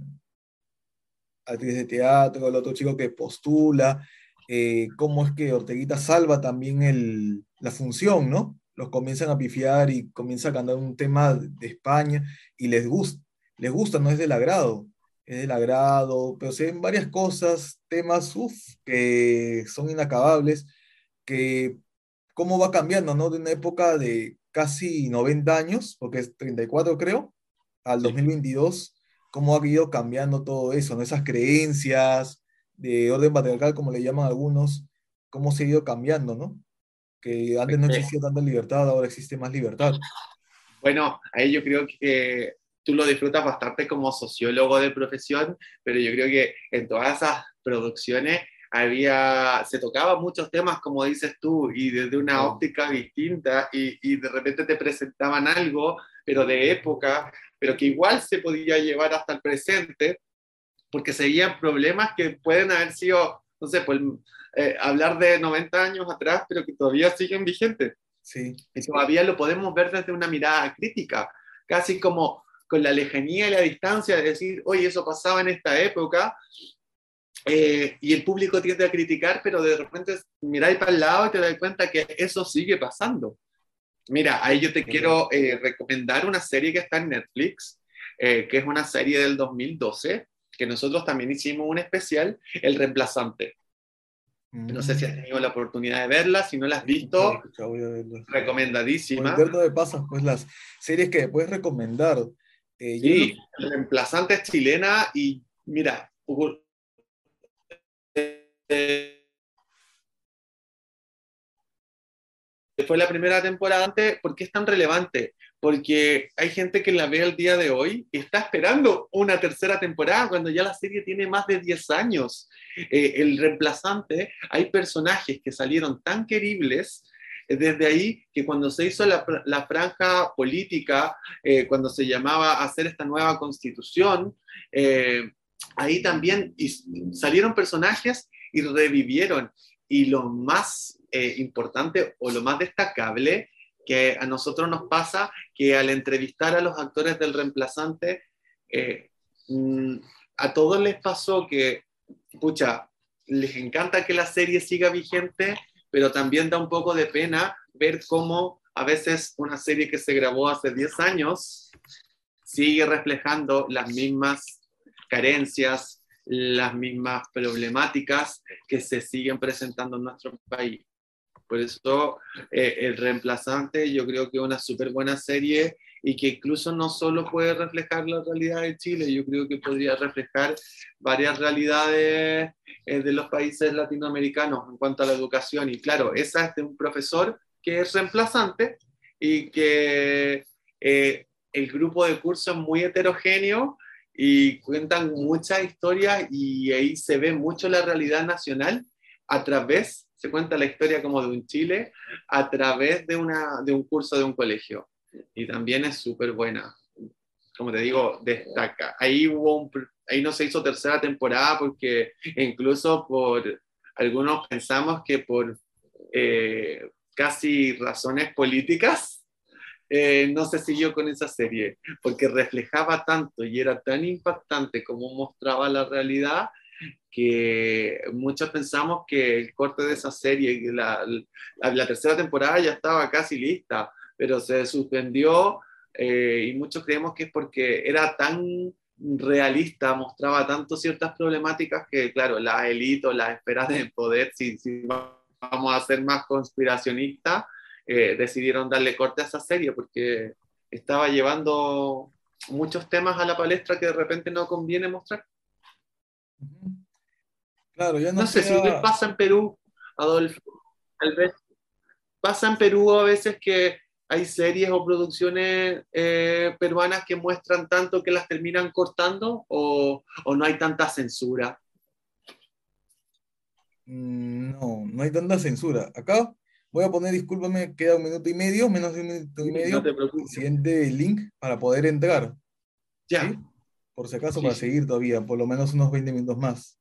actriz de teatro, el otro chico que postula, eh, cómo es que Orteguita salva también el, la función, ¿no? Los comienzan a pifiar y comienza a cantar un tema de España y les gusta, les gusta, no es del agrado, es del agrado, pero se ven varias cosas, temas, uff, que son inacabables, que cómo va cambiando, ¿no? De una época de casi 90 años, porque es 34 creo, al 2022, cómo ha ido cambiando todo eso, ¿no? Esas creencias de orden patriarcal, como le llaman algunos, cómo se ha ido cambiando, ¿no? Que antes no existía tanta libertad, ahora existe más libertad. Bueno, ahí yo creo que tú lo disfrutas bastante como sociólogo de profesión, pero yo creo que en todas esas producciones había, se tocaba muchos temas, como dices tú, y desde una óptica distinta, y, y, de repente te presentaban algo, pero de época, pero que igual se podía llevar hasta el presente, porque seguían problemas que pueden haber sido, no sé, pues, eh, hablar de 90 años atrás, pero que todavía siguen vigentes. Sí. Y todavía lo podemos ver desde una mirada crítica, casi como con la lejanía y la distancia de decir, oye, eso pasaba en esta época, eh, y el público tiende a criticar, pero de repente miráis para el lado y te das cuenta que eso sigue pasando. Mira, ahí yo te quiero eh, recomendar una serie que está en Netflix, eh, que es una serie del 2012, que nosotros también hicimos un especial, El Reemplazante. No sé si has tenido la oportunidad de verla, si no la has visto, recomendadísima. de pasas, pues las series que puedes recomendar. sí, El Reemplazante es chilena y mira, fue la primera temporada antes, ¿por qué es tan relevante? Porque hay gente que la ve al día de hoy y está esperando una tercera temporada cuando ya la serie tiene más de 10 años. Eh, el reemplazante, hay personajes que salieron tan queribles eh, desde ahí que cuando se hizo la, la franja política, eh, cuando se llamaba hacer esta nueva constitución, ahí también salieron personajes y revivieron. Y lo más eh, importante o lo más destacable que a nosotros nos pasa, que al entrevistar a los actores del reemplazante, eh, mm, a todos les pasó que, pucha, les encanta que la serie siga vigente, pero también da un poco de pena ver cómo a veces una serie que se grabó hace 10 años sigue reflejando las mismas carencias, las mismas problemáticas que se siguen presentando en nuestro país. Por eso eh, El Reemplazante yo creo que es una súper buena serie y que incluso no solo puede reflejar la realidad de Chile, yo creo que podría reflejar varias realidades eh, de los países latinoamericanos en cuanto a la educación. Y claro, esa es de un profesor que es reemplazante y que eh, el grupo de curso es muy heterogéneo y cuentan muchas historias y ahí se ve mucho la realidad nacional a través, se cuenta la historia como de un Chile, a través de, una, de un curso de un colegio. Y también es súper buena. Como te digo, destaca. Ahí, hubo ahí no se hizo tercera temporada porque incluso por algunos pensamos que por eh, casi razones políticas eh, no se siguió con esa serie, porque reflejaba tanto y era tan impactante como mostraba la realidad que muchos pensamos que el corte de esa serie, la, la, tercera temporada ya estaba casi lista, pero se suspendió eh, y muchos creemos que es porque era tan realista, mostraba tanto ciertas problemáticas que, claro, la élite o las esferas del poder, si, si vamos a ser más conspiracionistas, eh, decidieron darle corte a esa serie porque estaba llevando muchos temas a la palestra que de repente no conviene mostrar. Claro, ya no, sé si pasa en Perú, Adolfo, tal vez pasa en Perú a veces que hay series o producciones eh, peruanas que muestran tanto que las terminan cortando o, o no hay tanta censura. Mm, no, no hay tanta censura. Acá Voy a poner, discúlpame, queda un minuto y medio, menos de un minuto y medio. No Siguiente link para poder entrar. Ya. Por si acaso, para seguir todavía, por lo menos unos 20 minutos más.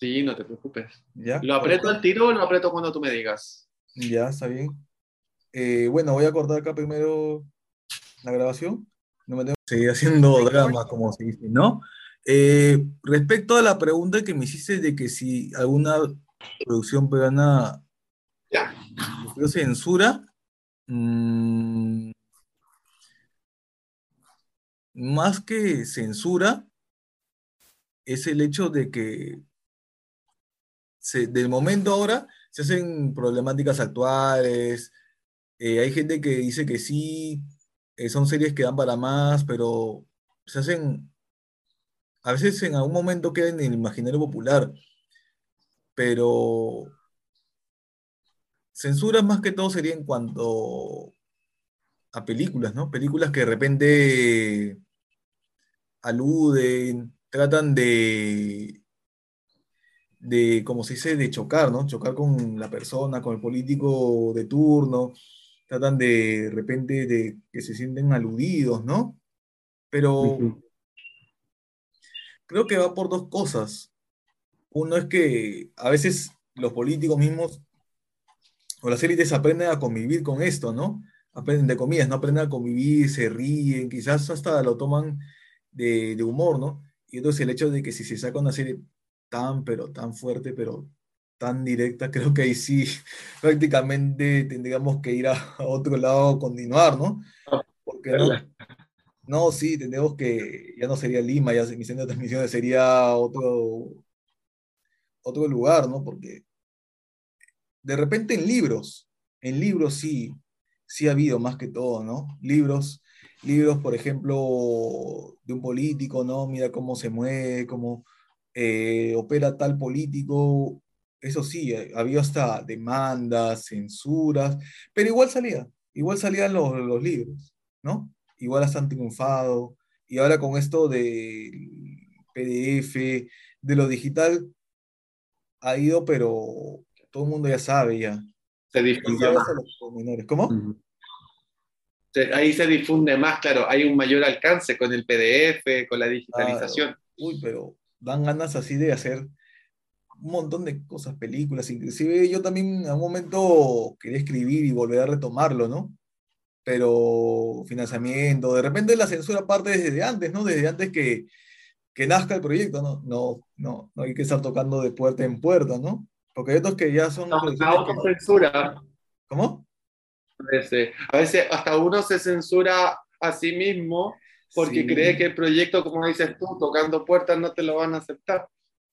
Sí, no te preocupes. ¿Ya? ¿Lo aprieto al tiro o lo aprieto cuando tú me digas? Ya, está bien. Eh, bueno, voy a cortar acá primero la grabación. No me tengo que seguir haciendo drama, como se dice, ¿no? Eh, respecto a la pregunta que me hiciste de que si alguna producción peruana Ya. censura, mm, más que censura, es el hecho de que del momento ahora se hacen problemáticas actuales, eh, hay gente que dice que sí, eh, son series que dan para más, pero se hacen, a veces en algún momento quedan en el imaginario popular, pero censura más que todo sería en cuanto a películas, ¿no? Películas que de repente aluden, tratan de, de, como se dice, de chocar, ¿no? Chocar con la persona, con el político de turno, tratan de, de repente de que se sienten aludidos, ¿no? Pero creo que va por dos cosas. Uno es que a veces los políticos mismos o las élites aprenden a convivir con esto, ¿no? Aprenden de comillas, no aprenden a convivir, se ríen, quizás hasta lo toman de, de humor, ¿no? Y entonces el hecho de que si se saca una serie tan, pero tan fuerte, pero tan directa, [laughs] creo que ahí sí [laughs] prácticamente tendríamos que ir a, a otro lado a continuar, ¿no? Porque no, no, sí, tendríamos que, ya no sería Lima, ya mi centro de transmisión sería otro, otro lugar, ¿no? Porque de repente en libros, en libros sí, sí ha habido más que todo, ¿no? Libros, libros, por ejemplo, de un político, ¿no? Mira cómo se mueve, cómo eh, opera tal político. Eso sí, había hasta demandas, censuras, pero igual salía, igual salían los, los libros, ¿no? Igual hasta han triunfado. Y ahora con esto del PDF, de lo digital, ha ido, pero todo el mundo ya sabe ya. Se pormenores. ¿Cómo? Ahí se difunde más, claro, hay un mayor alcance con el PDF, con la digitalización. Claro. Uy, pero dan ganas así de hacer un montón de cosas, películas, inclusive yo también en un momento quería escribir y volver a retomarlo, ¿no? Pero financiamiento, de repente la censura parte desde antes, ¿no? Desde antes que, que nazca el proyecto, ¿no? No, no, no hay que estar tocando de puerta en puerta, ¿no? Porque hay otros que ya son autocensura, ¿Cómo? A veces, a veces hasta uno se censura a sí mismo porque Sí. cree que el proyecto, como dices tú, tocando puertas no te lo van a aceptar.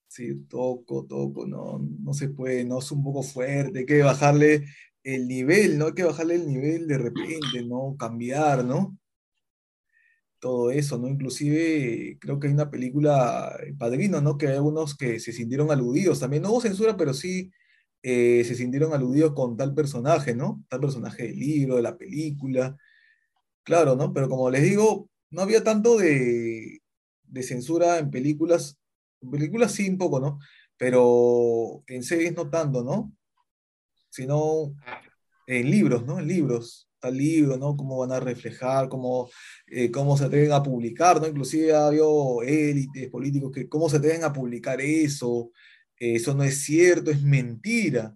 Sí, toco, toco, no, no se puede, no es un poco fuerte, hay que bajarle el nivel, ¿no? Hay que bajarle el nivel de repente, ¿no? Cambiar, ¿no? Todo eso, ¿no? Inclusive creo que hay una película, El Padrino, ¿no? Que hay algunos que se sintieron aludidos, también no hubo censura, pero sí eh, se sintieron aludidos con tal personaje, ¿no? Tal personaje del libro, de la película, claro, ¿no? Pero como les digo, no había tanto de, censura en películas, en películas sí un poco, ¿no? Pero en series no tanto, ¿no? Sino en libros, ¿no? En libros, tal libro, ¿no? Cómo van a reflejar, cómo, eh, cómo se atreven a publicar, ¿no? Inclusive ha habido élites políticos que cómo se atreven a publicar eso, eso no es cierto, es mentira,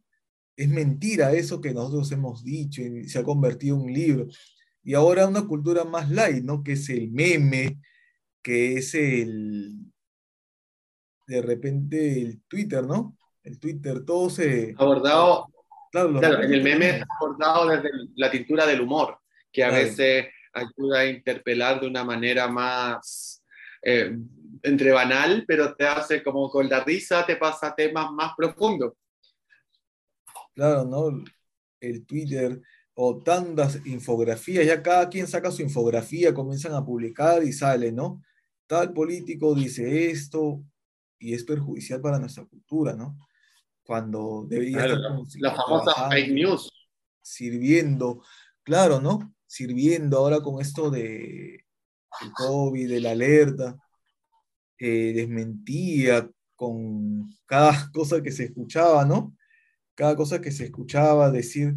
es mentira eso que nosotros hemos dicho y se ha convertido en un libro. Y ahora una cultura más light, ¿no? Que es el meme, que es el, de repente el Twitter, ¿no? El Twitter, todo se... Abordado, Claro, claro, en el meme está abordado desde la tintura del humor, que a Claro. veces ayuda a interpelar de una manera más eh, entre banal, pero te hace como con la risa, te pasa temas más profundos. Claro, ¿no? El Twitter o tantas infografías, ya cada quien saca su infografía, comienzan a publicar y sale, ¿no? Tal político dice esto y es perjudicial para nuestra cultura, ¿no? Cuando debería Claro, estar La famosa fake news. sirviendo, claro, ¿no? Sirviendo ahora con esto de el COVID, de la alerta, eh, desmentía con cada [laughs] cosa que se escuchaba, ¿no? Cada cosa que se escuchaba decir,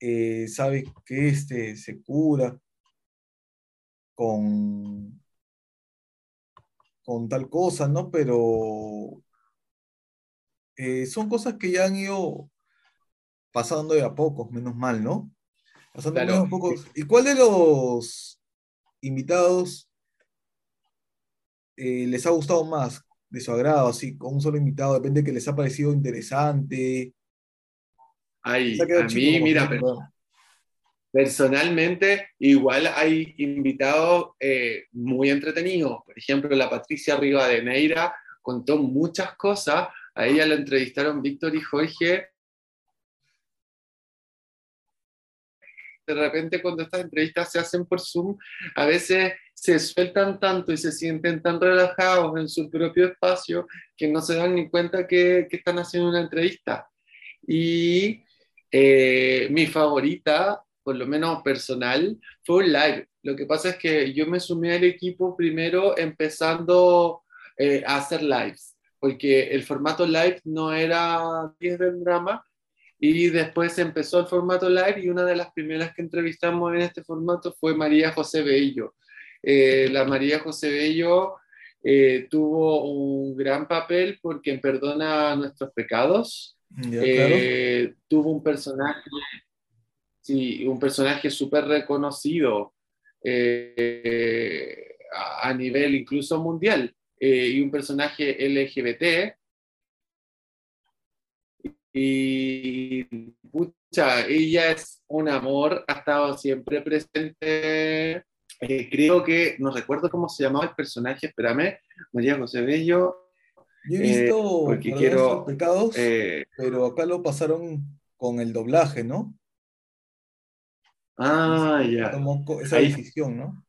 eh, sabe que este se cura con, con tal cosa, ¿no? Pero eh, son cosas que ya han ido pasando de a pocos, menos mal, ¿no? Pasando Claro. menos a pocos. ¿Y cuál de los invitados eh, les ha gustado más de su agrado, así, con un solo invitado? Depende de que les ha parecido interesante. Ay, a mí, mira, personalmente, igual hay invitados eh, muy entretenidos. Por ejemplo, la Patricia Rivadeneira contó muchas cosas. A ella la entrevistaron Víctor y Jorge de repente cuando estas entrevistas se hacen por Zoom, a veces se sueltan tanto y se sienten tan relajados en su propio espacio que no se dan ni cuenta que, que están haciendo una entrevista. Y eh, mi favorita, por lo menos personal, fue un live. Lo que pasa es que yo me sumé al equipo primero empezando eh, a hacer lives, porque el formato live no era 10 del drama, y después empezó el formato live y una de las primeras que entrevistamos en este formato fue María José Bello. Eh, la María José Bello eh, tuvo un gran papel porque Perdona nuestros pecados eh, tuvo un personaje, sí, un personaje súper reconocido a, nivel incluso mundial y un personaje LGBT y pucha, ella es un amor, ha estado siempre presente. Eh, creo que, no recuerdo cómo se llamaba el personaje, espérame, María José Bello. Yo he visto porque quiero, pecados, eh, pero acá lo pasaron con el doblaje, ¿no? Ah, ya. Esa decisión, ¿no?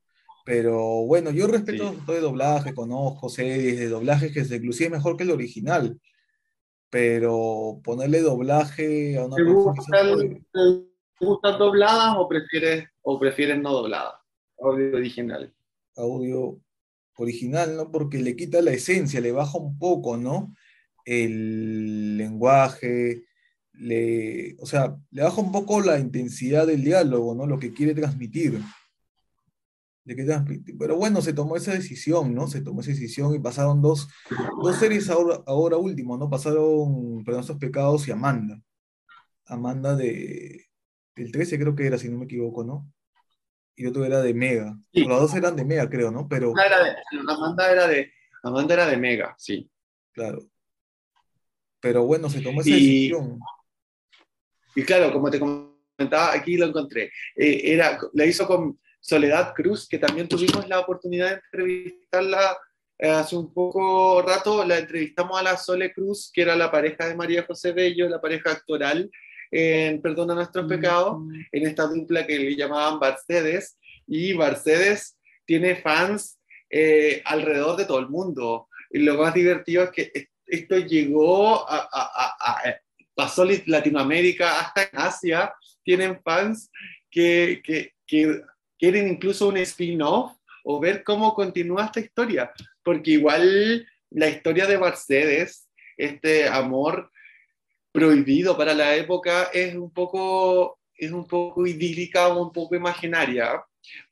Pero bueno, yo respeto todo el doblaje, conozco series de doblaje que es inclusive mejor que el original pero ponerle doblaje a una ¿Te, gustan, dobladas o prefieres, o prefieres no dobladas? Audio original. Audio original, ¿no? Porque le quita la esencia, le baja un poco, ¿no? El lenguaje, le, o sea, le baja un poco la intensidad del diálogo, ¿no? Lo que quiere transmitir. Pero bueno, se tomó esa decisión, ¿no? Se tomó esa decisión y pasaron dos, dos series ahora, ahora último, ¿no? Pasaron Perdón estos pecados y Amanda. Amanda de el 13 creo que era, si no me equivoco, ¿no? Y otro era de Mega. Los dos eran de Mega, creo, ¿no? Pero... Amanda era de, Amanda era de Mega, sí. Claro. Pero bueno, se tomó esa decisión. Y claro, como te comentaba, aquí lo encontré. Eh, era, la hizo con Soledad Cruz, que también tuvimos la oportunidad de entrevistarla eh, hace un poco rato. La entrevistamos a la Sole Cruz, que era la pareja de María José Bello, la pareja actoral en Perdona Nuestros Pecados, en esta dupla que le llamaban Barcedes. Y Barcedes tiene fans eh, alrededor de todo el mundo. Y lo más divertido es que esto llegó a, a, pasó Latinoamérica hasta Asia, tienen fans que, que, que quieren incluso un spin-off o ver cómo continúa esta historia, porque igual la historia de Mercedes, este amor prohibido para la época, es un poco, es un poco idílica o un poco imaginaria,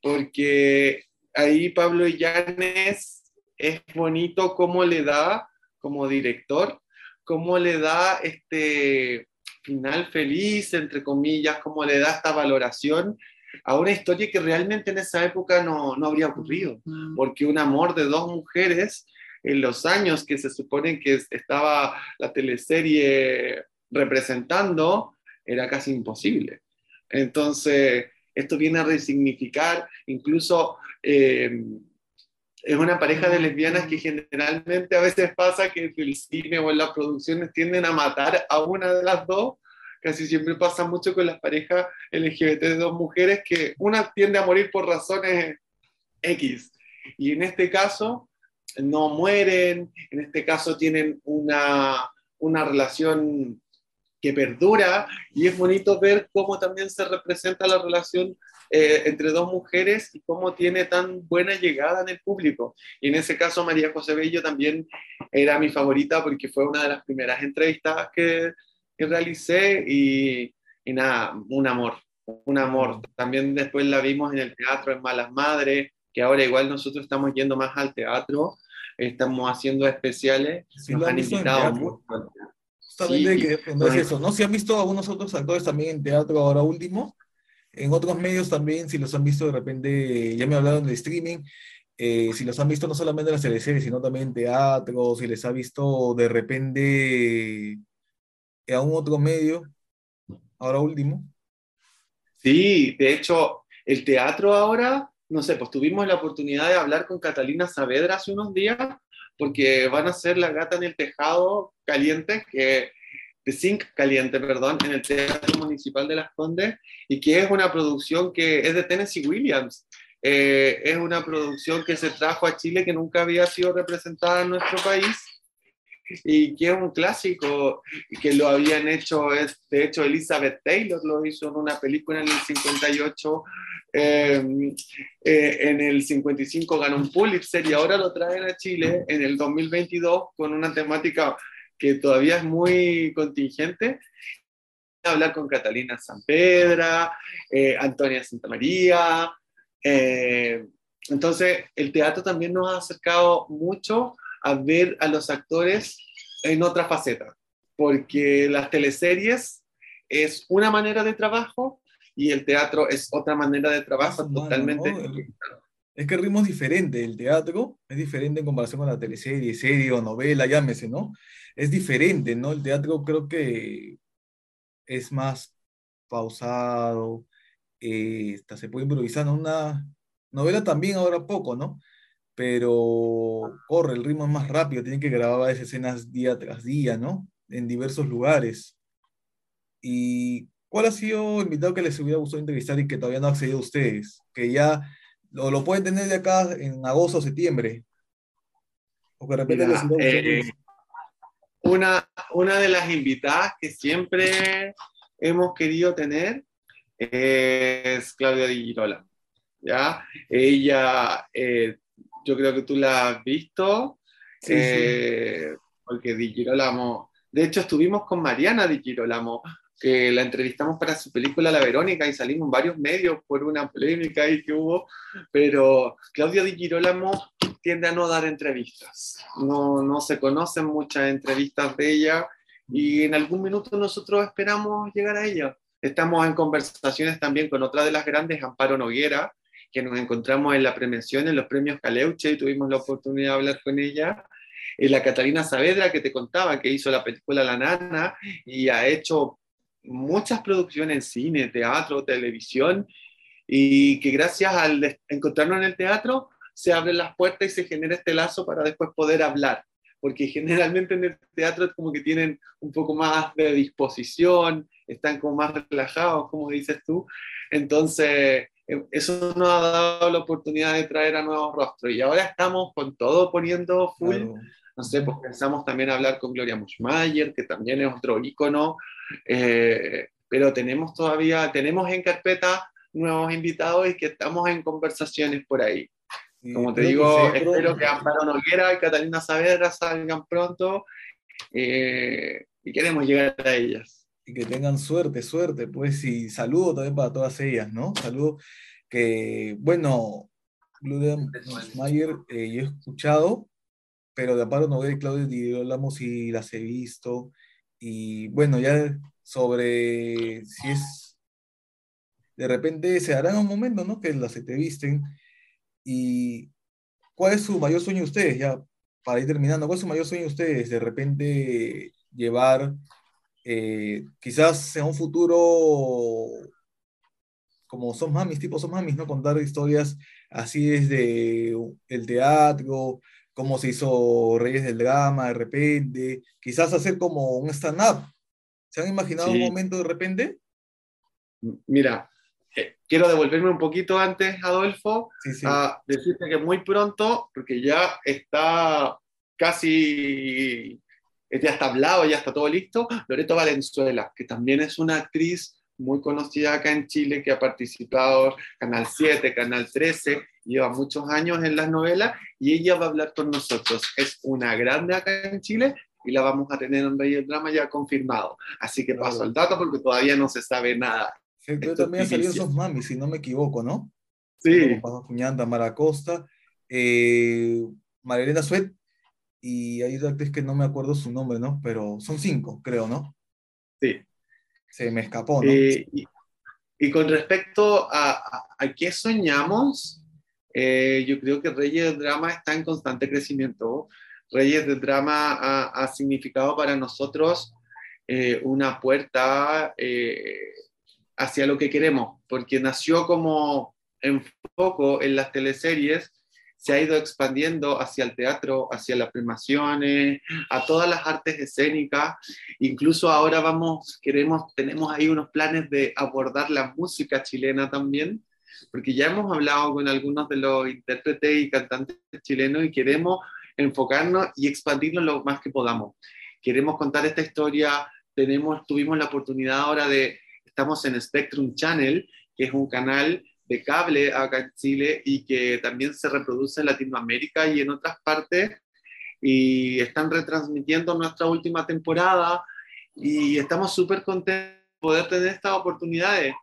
porque ahí Pablo Llanes es bonito cómo le da como director, cómo le da este final feliz, entre comillas, cómo le da esta valoración a una historia que realmente en esa época no, no habría ocurrido, porque un amor de dos mujeres en los años que se supone que estaba la teleserie representando, era casi imposible. Entonces, esto viene a resignificar, incluso eh, es una pareja de lesbianas que generalmente a veces pasa que en el cine o en las producciones tienden a matar a una de las dos casi siempre pasa mucho con las parejas LGBT de dos mujeres que una tiende a morir por razones X. Y en este caso no mueren, en este caso tienen una, una relación que perdura y es bonito ver cómo también se representa la relación eh, entre dos mujeres y cómo tiene tan buena llegada en el público. Y en ese caso María José Bello también era mi favorita porque fue una de las primeras entrevistas que, que realicé y, y, nada, un amor, un amor. También después la vimos en el teatro en Malas Madres, que ahora igual nosotros estamos yendo más al teatro, estamos haciendo especiales, nos han invitado mucho. Justamente no es eso, ¿no? Si han visto a algunos otros actores también en teatro ahora último, en otros medios también, si los han visto de repente, ya me hablaron de streaming, eh, si los han visto no solamente en las teleseries, sino también en teatro, si les ha visto de repente en algún otro medio, ahora último. Sí, de hecho, el teatro ahora, no sé, pues tuvimos la oportunidad de hablar con Catalina Saavedra hace unos días, porque van a hacer La Gata en el Tejado Caliente, que de Zinc Caliente, perdón, en el Teatro Municipal de Las Condes, y que es una producción que es de Tennessee Williams. Eh, es una producción que se trajo a Chile que nunca había sido representada en nuestro país y que es un clásico que lo habían hecho, es, de hecho Elizabeth Taylor lo hizo en una película en el 58, eh, eh, en el 55 ganó un Pulitzer y ahora lo traen a Chile en el 2022 con una temática que todavía es muy contingente. Hablar con Catalina Sanpedra, eh, Antonia Santamaría. Eh, entonces, el teatro también nos ha acercado mucho a ver a los actores en otra faceta, porque las teleseries es una manera de trabajo y el teatro es otra manera de trabajo totalmente. Es que el ritmo es diferente, el teatro es diferente en comparación con la teleserie, serie o novela, llámese, ¿no? Es diferente, ¿no? El teatro creo que es más pausado, eh, se puede improvisar, ¿no? Una novela también ahora poco, ¿no? Pero corre, el ritmo es más rápido, tienen que grabar varias escenas día tras día, ¿no? En diversos lugares. ¿Y cuál ha sido el invitado que les hubiera gustado entrevistar y que todavía no ha accedido a ustedes? Que ya lo, lo pueden tener de acá en agosto o septiembre. O que de repente eh, una, una de las invitadas que siempre hemos querido tener es Claudia Di Girola. ¿ya? Ella, eh, yo creo que tú la has visto, eh, porque Di Girolamo, de hecho estuvimos con Mariana Di Girolamo que la entrevistamos para su película La Verónica y salimos en varios medios por una polémica ahí que hubo, pero Claudia Di Girolamo tiende a no dar entrevistas, no, no se conocen muchas entrevistas de ella y en algún minuto nosotros esperamos llegar a ella. Estamos en conversaciones también con otra de las grandes, Amparo Noguera, que nos encontramos en la premiación en los premios Caleuche y tuvimos la oportunidad de hablar con ella. Y la Catalina Saavedra, que te contaba, que hizo la película La Nana y ha hecho muchas producciones en cine, teatro, televisión, y que gracias al encontrarnos en el teatro se abren las puertas y se genera este lazo para después poder hablar, porque generalmente en el teatro es como que tienen un poco más de disposición, están como más relajados, como dices tú, entonces eso nos ha dado la oportunidad de traer a nuevos rostros y ahora estamos con todo poniendo full. No sé, pues pensamos también hablar con Gloria Muschmayer, que también es otro ícono eh, pero tenemos todavía, tenemos en carpeta nuevos invitados y que estamos en conversaciones por ahí. Como te digo, espero que Amparo Noguera y Catalina Saavedra salgan pronto eh, y queremos llegar a ellas. Y que tengan suerte, suerte, pues, y saludo también para todas ellas, ¿no? Saludo que, bueno, Gloria Mayer, eh, yo he escuchado, pero de Amparo Noguera y Claudia hablamos y las he visto, y bueno, ya sobre si es, de repente se hará en un momento, ¿no? Que las entrevisten. ¿Y cuál es su mayor sueño de ustedes? Ya, para ir terminando, ¿cuál es su mayor sueño de ustedes? De repente llevar, eh, quizás en un futuro, como son mamis, tipo son mamis, ¿no? Contar historias así desde el teatro, cómo se hizo Reyes del Drama de repente, quizás hacer como un stand-up. ¿Se han imaginado un momento de repente? Mira, eh, quiero devolverme un poquito antes, Adolfo, a decirte que muy pronto, porque ya está casi, ya está hablado, ya está todo listo, Loreto Valenzuela, que también es una actriz muy conocida acá en Chile, que ha participado Canal 7, Canal 13, lleva muchos años en las novelas y ella va a hablar con nosotros. Es una grande acá en Chile y la vamos a tener en Rey del Drama ya confirmado. Así que paso el dato porque todavía no se sabe nada. Sí, también ha salido esos mami, si no me equivoco, ¿no? Sí. Cuñanda, Mara Costa, eh, Marilena Suet, y hay otra actriz que no me acuerdo su nombre, ¿no? Pero son cinco, creo, ¿no? Sí. Se me escapó, ¿no? Eh, y, con respecto a, a, qué soñamos, Eh, yo creo que Reyes del Drama está en constante crecimiento. Reyes del Drama ha, significado para nosotros eh, una puerta eh, hacia lo que queremos, porque nació como enfoco en las teleseries, se ha ido expandiendo hacia el teatro, hacia las primaciones, a todas las artes escénicas. Incluso ahora vamos, queremos, tenemos ahí unos planes de abordar la música chilena también, porque ya hemos hablado con algunos de los intérpretes y cantantes chilenos y queremos enfocarnos y expandirnos lo más que podamos. Queremos contar esta historia, tenemos, tuvimos la oportunidad ahora de, estamos en Spectrum Channel, que es un canal de cable acá en Chile y que también se reproduce en Latinoamérica y en otras partes. Y están retransmitiendo nuestra última temporada y estamos súper contentos de poder tener estas oportunidades.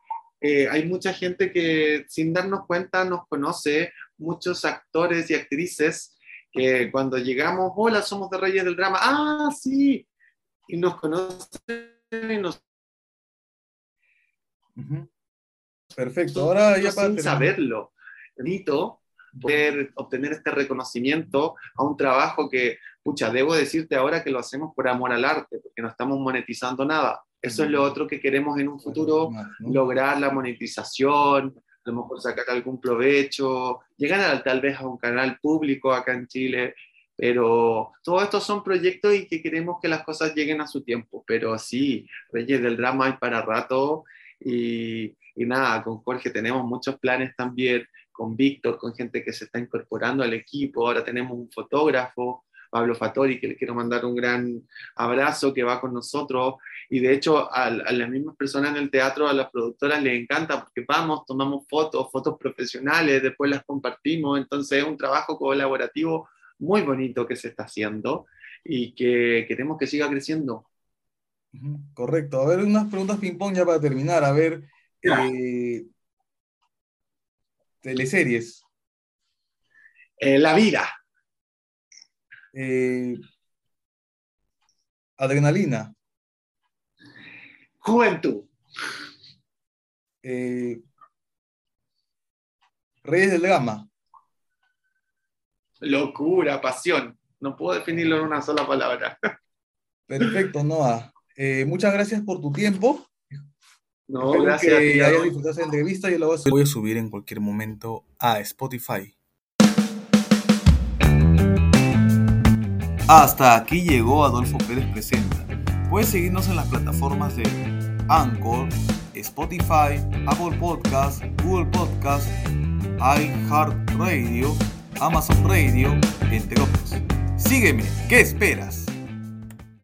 Eh, hay mucha gente que sin darnos cuenta nos conoce, muchos actores y actrices que cuando llegamos, hola, somos de Reyes del Drama, ah, sí, y nos conocen y nos... Perfecto, ahora ya para sin saberlo. Bonito poder obtener este reconocimiento a un trabajo que, pucha, debo decirte ahora que lo hacemos por amor al arte, porque no estamos monetizando nada. Eso es lo otro que queremos en un futuro, lograr la monetización, a lo mejor sacar algún provecho, llegar a, tal vez a un canal público acá en Chile, pero todos estos son proyectos y que queremos que las cosas lleguen a su tiempo, pero sí, Reyes del Drama hay para rato y, y nada, con Jorge tenemos muchos planes también, con Víctor, con gente que se está incorporando al equipo, ahora tenemos un fotógrafo, Pablo Fattori, que le quiero mandar un gran abrazo, que va con nosotros, y de hecho a, las mismas personas en el teatro, a las productoras les encanta, porque vamos, tomamos fotos, fotos profesionales, después las compartimos, entonces es un trabajo colaborativo muy bonito que se está haciendo y que queremos que siga creciendo. Correcto. A ver, unas preguntas ping-pong ya para terminar. A ver, eh, teleseries. Eh, la vida. Eh, adrenalina. Juventud. Reyes del Drama. Locura, pasión. No puedo definirlo en una sola palabra. [laughs] Perfecto, Noah. muchas gracias por tu tiempo. No, gracias. Que hayas disfrutado esa entrevista y lo voy a subir en cualquier momento a Spotify. Hasta aquí llegó Adolfo Pérez Presenta. Puedes seguirnos en las plataformas de Anchor, Spotify, Apple Podcast, Google Podcast, iHeartRadio, Amazon Radio, entre otros. Sígueme, ¿qué esperas?